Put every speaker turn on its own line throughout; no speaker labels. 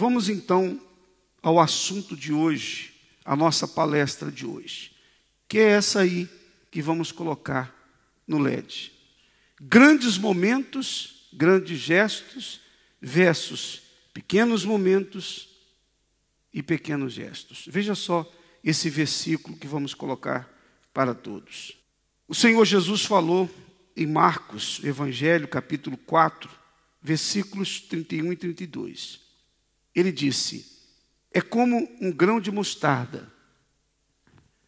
Vamos então ao assunto de hoje, a nossa palestra de hoje, que é essa aí que vamos colocar no LED. Grandes momentos, grandes gestos, versus pequenos momentos e pequenos gestos. Veja só esse versículo que vamos colocar para todos. O Senhor Jesus falou em Marcos, Evangelho, capítulo 4, versículos 31 e 32. Ele disse: É como um grão de mostarda.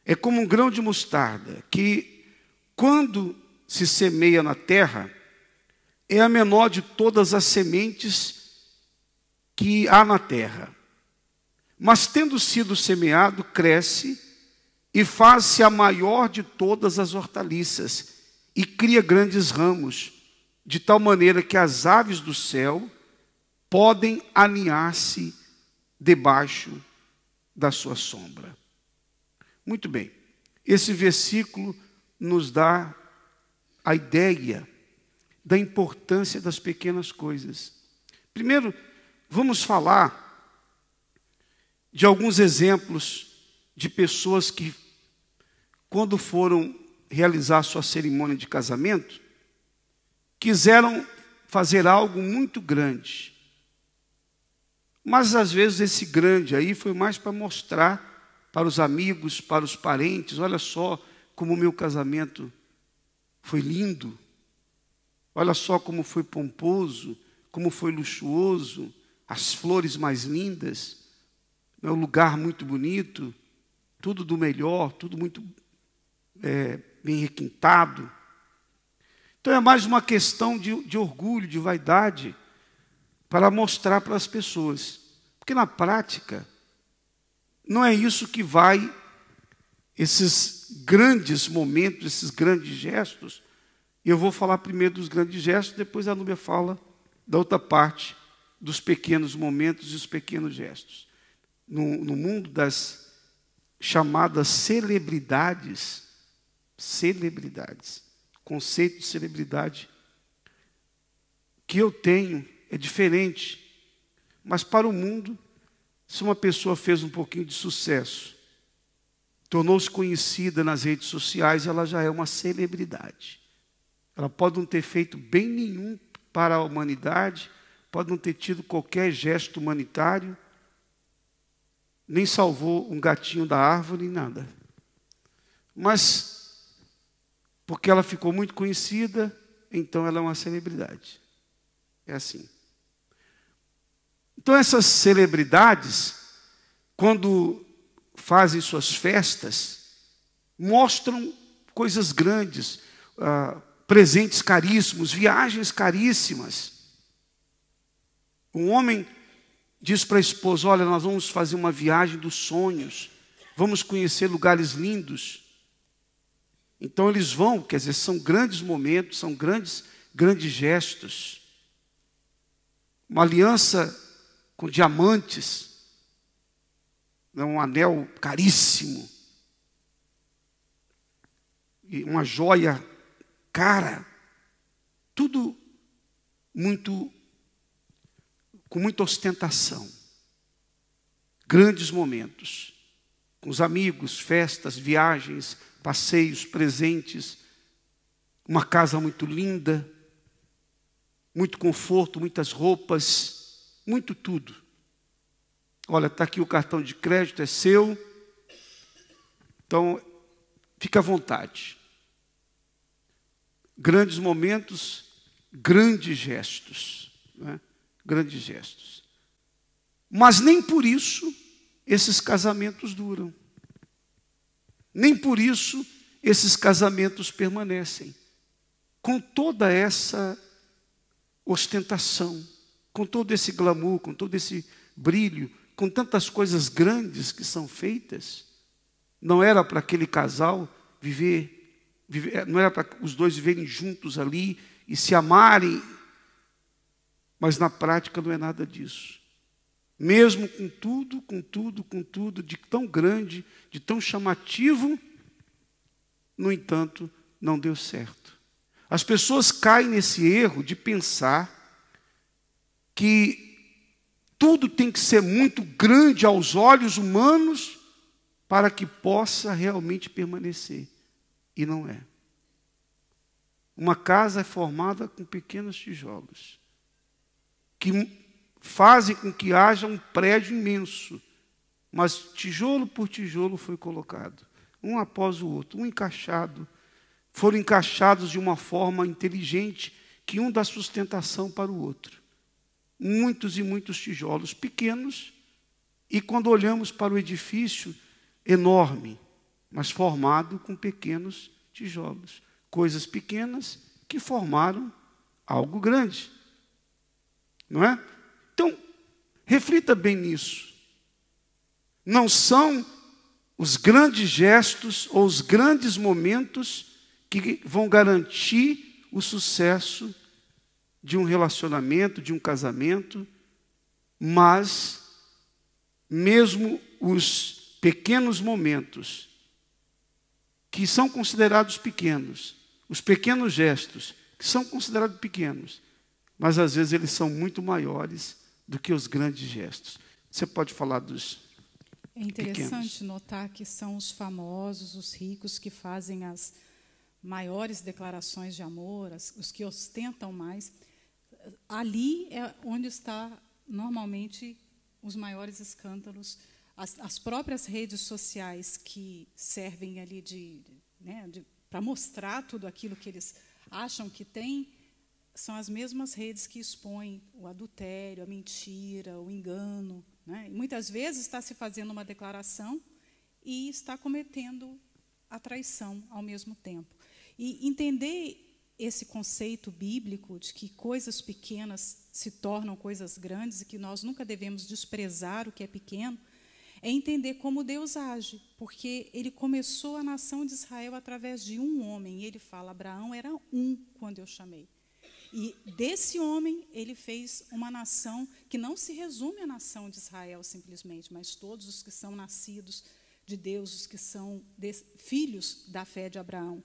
É como um grão de mostarda que, quando se semeia na terra, é a menor de todas as sementes que há na terra. Mas, tendo sido semeado, cresce e faz-se a maior de todas as hortaliças e cria grandes ramos, de tal maneira que as aves do céu podem aninhar-se debaixo da sua sombra. Muito bem, esse versículo nos dá a ideia da importância das pequenas coisas. Primeiro, vamos falar de alguns exemplos de pessoas que, quando foram realizar sua cerimônia de casamento, quiseram fazer algo muito grande. Mas às vezes esse grande aí foi mais para mostrar para os amigos, para os parentes, olha só como o meu casamento foi lindo. Olha só como foi pomposo, como foi luxuoso, as flores mais lindas, é um lugar muito bonito, tudo do melhor, tudo muito é, bem requintado. Então é mais uma questão de, de orgulho, de vaidade, para mostrar para as pessoas. Porque na prática, não é isso que vai, esses grandes momentos, esses grandes gestos. Eu vou falar primeiro dos grandes gestos, depois a Núbia fala da outra parte, dos pequenos momentos e os pequenos gestos. No, no mundo das chamadas celebridades, celebridades, conceito de celebridade que eu tenho é diferente. Mas para o mundo, se uma pessoa fez um pouquinho de sucesso, tornou-se conhecida nas redes sociais, ela já é uma celebridade. Ela pode não ter feito bem nenhum para a humanidade, pode não ter tido qualquer gesto humanitário, nem salvou um gatinho da árvore, nem nada. Mas, porque ela ficou muito conhecida, então ela é uma celebridade. É assim. Então, essas celebridades, quando fazem suas festas, mostram coisas grandes, uh, presentes caríssimos, viagens caríssimas. Um homem diz para a esposa: Olha, nós vamos fazer uma viagem dos sonhos, vamos conhecer lugares lindos. Então eles vão, quer dizer, são grandes momentos, são grandes, grandes gestos. Uma aliança com diamantes, né, um anel caríssimo, e uma joia cara, tudo muito com muita ostentação. Grandes momentos, com os amigos, festas, viagens, passeios, presentes, uma casa muito linda, muito conforto, muitas roupas, muito tudo. Olha, está aqui o cartão de crédito, é seu. Então, fica à vontade. Grandes momentos, grandes gestos. Né? Grandes gestos. Mas nem por isso esses casamentos duram. Nem por isso esses casamentos permanecem. Com toda essa ostentação com todo esse glamour, com todo esse brilho, com tantas coisas grandes que são feitas, não era para aquele casal viver, viver não era para os dois viverem juntos ali e se amarem, mas na prática não é nada disso. Mesmo com tudo, com tudo, com tudo, de tão grande, de tão chamativo, no entanto, não deu certo. As pessoas caem nesse erro de pensar que tudo tem que ser muito grande aos olhos humanos para que possa realmente permanecer. E não é. Uma casa é formada com pequenos tijolos, que fazem com que haja um prédio imenso, mas tijolo por tijolo foi colocado, um após o outro, um encaixado. Foram encaixados de uma forma inteligente que um dá sustentação para o outro. Muitos e muitos tijolos pequenos, e quando olhamos para o edifício enorme, mas formado com pequenos tijolos coisas pequenas que formaram algo grande. Não é? Então, reflita bem nisso. Não são os grandes gestos ou os grandes momentos que vão garantir o sucesso de um relacionamento, de um casamento, mas mesmo os pequenos momentos que são considerados pequenos, os pequenos gestos, que são considerados pequenos, mas às vezes eles são muito maiores do que os grandes gestos. Você pode falar dos.
É interessante
pequenos.
notar que são os famosos, os ricos, que fazem as maiores declarações de amor, as, os que ostentam mais. Ali é onde está normalmente os maiores escândalos. As, as próprias redes sociais que servem ali de, né, de para mostrar tudo aquilo que eles acham que têm, são as mesmas redes que expõem o adultério, a mentira, o engano. Né? Muitas vezes está se fazendo uma declaração e está cometendo a traição ao mesmo tempo. E entender esse conceito bíblico de que coisas pequenas se tornam coisas grandes e que nós nunca devemos desprezar o que é pequeno, é entender como Deus age, porque ele começou a nação de Israel através de um homem. Ele fala: Abraão era um quando eu chamei. E desse homem ele fez uma nação que não se resume à nação de Israel simplesmente, mas todos os que são nascidos de Deus, os que são filhos da fé de Abraão.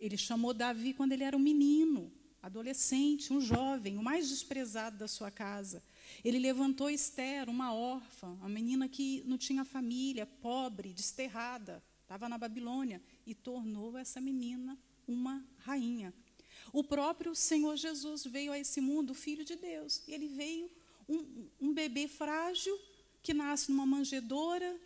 Ele chamou Davi quando ele era um menino, adolescente, um jovem, o mais desprezado da sua casa. Ele levantou Esther, uma órfã, uma menina que não tinha família, pobre, desterrada, estava na Babilônia, e tornou essa menina uma rainha. O próprio Senhor Jesus veio a esse mundo, filho de Deus. E ele veio um, um bebê frágil, que nasce numa manjedoura,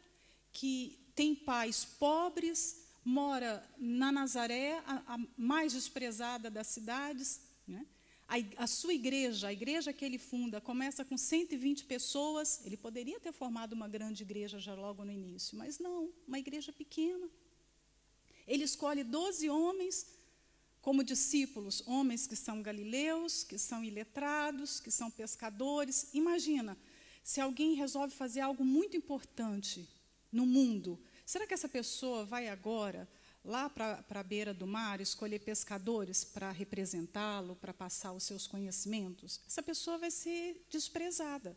que tem pais pobres, mora na Nazaré, a, a mais desprezada das cidades. Né? A, a, sua igreja, a igreja que ele funda, começa com 120 pessoas. Ele poderia ter formado uma grande igreja já logo no início, mas não, uma igreja pequena. Ele escolhe 12 homens como discípulos, homens que são galileus, que são iletrados, que são pescadores. Imagina, se alguém resolve fazer algo muito importante no mundo, será que essa pessoa vai agora lá para a beira do mar, escolher pescadores para representá-lo, para passar os seus conhecimentos, essa pessoa vai ser desprezada.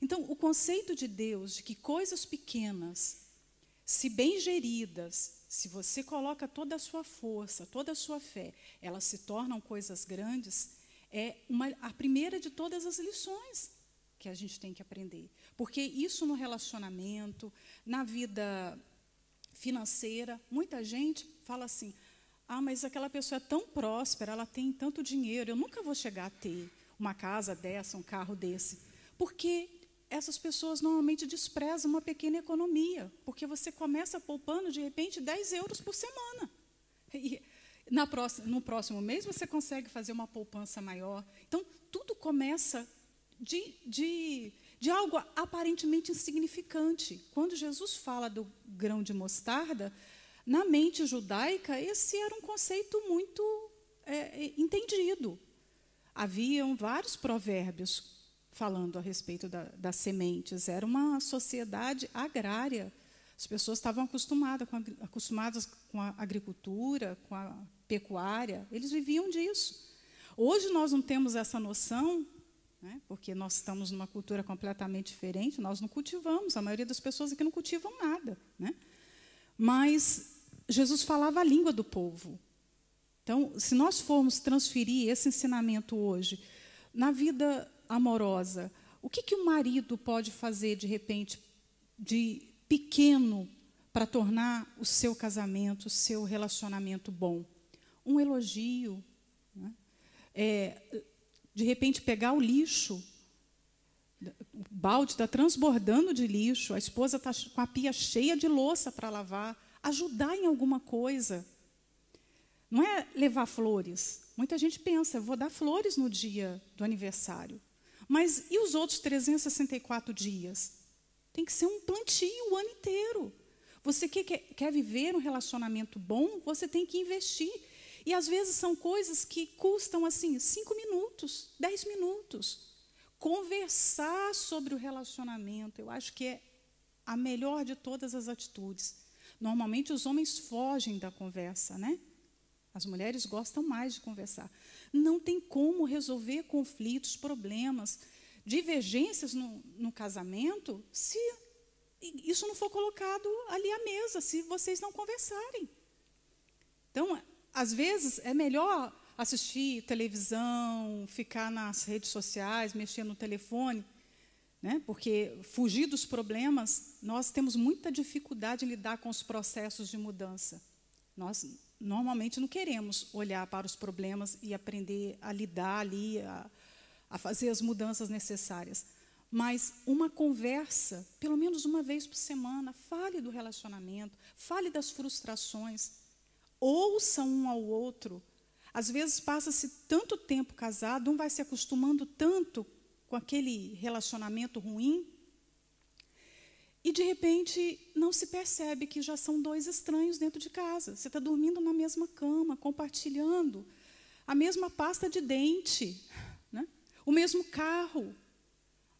Então, o conceito de Deus de que coisas pequenas, se bem geridas, se você coloca toda a sua força, toda a sua fé, elas se tornam coisas grandes, é uma, a primeira de todas as lições que a gente tem que aprender. Porque isso no relacionamento, na vida financeira. Muita gente fala assim: ah, mas aquela pessoa é tão próspera, ela tem tanto dinheiro, eu nunca vou chegar a ter uma casa dessa, um carro desse. Porque essas pessoas normalmente desprezam uma pequena economia, porque você começa poupando, de repente, 10 euros por semana. E na próxima, no próximo mês você consegue fazer uma poupança maior. Então, tudo começa de, de de algo aparentemente insignificante. Quando Jesus fala do grão de mostarda, na mente judaica, esse era um conceito muito é, é, entendido. Haviam vários provérbios falando a respeito da, das sementes. Era uma sociedade agrária. As pessoas estavam acostumadas com, a, acostumadas com a agricultura, com a pecuária. Eles viviam disso. Hoje nós não temos essa noção né? porque nós estamos numa cultura completamente diferente, nós não cultivamos, a maioria das pessoas aqui não cultivam nada. Né? Mas Jesus falava a língua do povo. Então, se nós formos transferir esse ensinamento hoje na vida amorosa, O que, que o marido pode fazer, de repente, de pequeno, para tornar o seu casamento, o seu relacionamento bom? Um elogio. Né? É, de repente, pegar o lixo. O balde está transbordando de lixo, a esposa está com a pia cheia de louça para lavar. Ajudar em alguma coisa. Não é levar flores. Muita gente pensa, vou dar flores no dia do aniversário. Mas e os outros 364 dias? Tem que ser um plantio o ano inteiro. Você que quer, viver um relacionamento bom, você tem que investir. E às vezes são coisas que custam assim, cinco minutos, dez minutos. Conversar sobre o relacionamento, eu acho que é a melhor de todas as atitudes. Normalmente os homens fogem da conversa, né? As mulheres gostam mais de conversar. Não tem como resolver conflitos, problemas, divergências no, no casamento se isso não for colocado ali à mesa, se vocês não conversarem. Então, às vezes, é melhor assistir televisão, ficar nas redes sociais, mexer no telefone, né? porque fugir dos problemas, nós temos muita dificuldade em lidar com os processos de mudança. Nós normalmente não queremos olhar para os problemas e aprender a lidar ali, a, a fazer as mudanças necessárias. Mas uma conversa, pelo menos uma vez por semana, fale do relacionamento, fale das frustrações, ouça um ao outro. Às vezes passa-se tanto tempo casado, um vai se acostumando tanto com aquele relacionamento ruim, e de repente não se percebe que já são dois estranhos dentro de casa. Você está dormindo na mesma cama, compartilhando a mesma pasta de dente, né? o mesmo carro,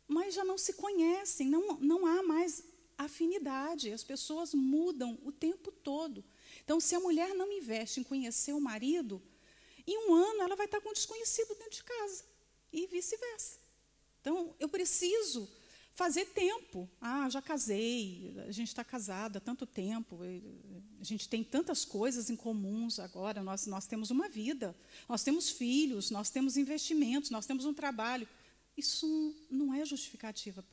mas já não se conhecem, não, não há mais afinidade. As pessoas mudam o tempo todo. Então, se a mulher não investe em conhecer o marido, em um ano ela vai estar com um desconhecido dentro de casa e vice-versa. Então, eu preciso fazer tempo. Ah, já casei, a gente está casado há tanto tempo, a gente tem tantas coisas em comuns agora, nós, nós temos uma vida, nós temos filhos, nós temos investimentos, nós temos um trabalho. Isso não é justificativa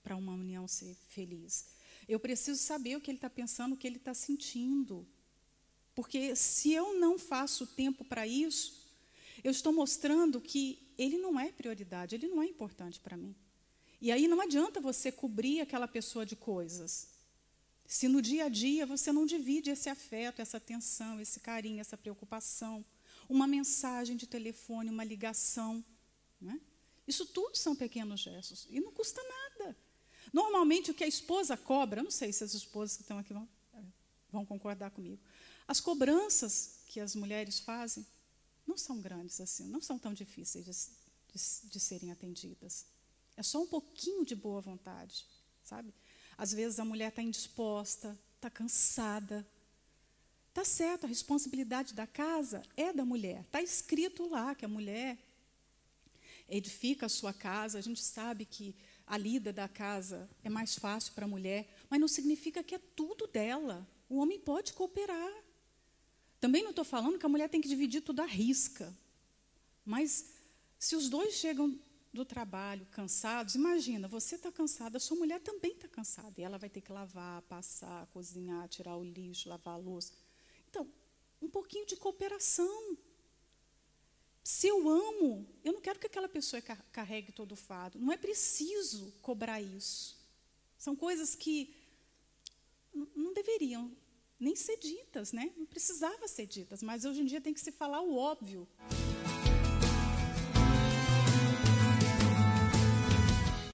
para uma união ser feliz. Eu preciso saber o que ele está pensando, o que ele está sentindo. Porque se eu não faço tempo para isso, eu estou mostrando que ele não é prioridade, ele não é importante para mim. E aí não adianta você cobrir aquela pessoa de coisas. Se no dia a dia você não divide esse afeto, essa atenção, esse carinho, essa preocupação, uma mensagem de telefone, uma ligação. Né? Isso tudo são pequenos gestos e não custa nada. Normalmente o que a esposa cobra, não sei se as esposas que estão aqui vão, vão concordar comigo, as cobranças que as mulheres fazem não são grandes assim, não são tão difíceis de, de, de serem atendidas. É só um pouquinho de boa vontade, sabe? Às vezes a mulher está indisposta, está cansada. Está certo, a responsabilidade da casa é da mulher. Está escrito lá que a mulher edifica a sua casa. A gente sabe que a lida da casa é mais fácil para a mulher, mas não significa que é tudo dela. O homem pode cooperar. Também não estou falando que a mulher tem que dividir tudo à risca. Mas se os dois chegam do trabalho, cansados, imagina, você está cansada, a sua mulher também está cansada. E ela vai ter que lavar, passar, cozinhar, tirar o lixo, lavar a louça. Então, um pouquinho de cooperação. Se eu amo, eu não quero que aquela pessoa carregue todo o fado. Não é preciso cobrar isso. São coisas que não deveriam nem ser ditas, né? Não precisava ser ditas, mas hoje em dia tem que se falar o óbvio.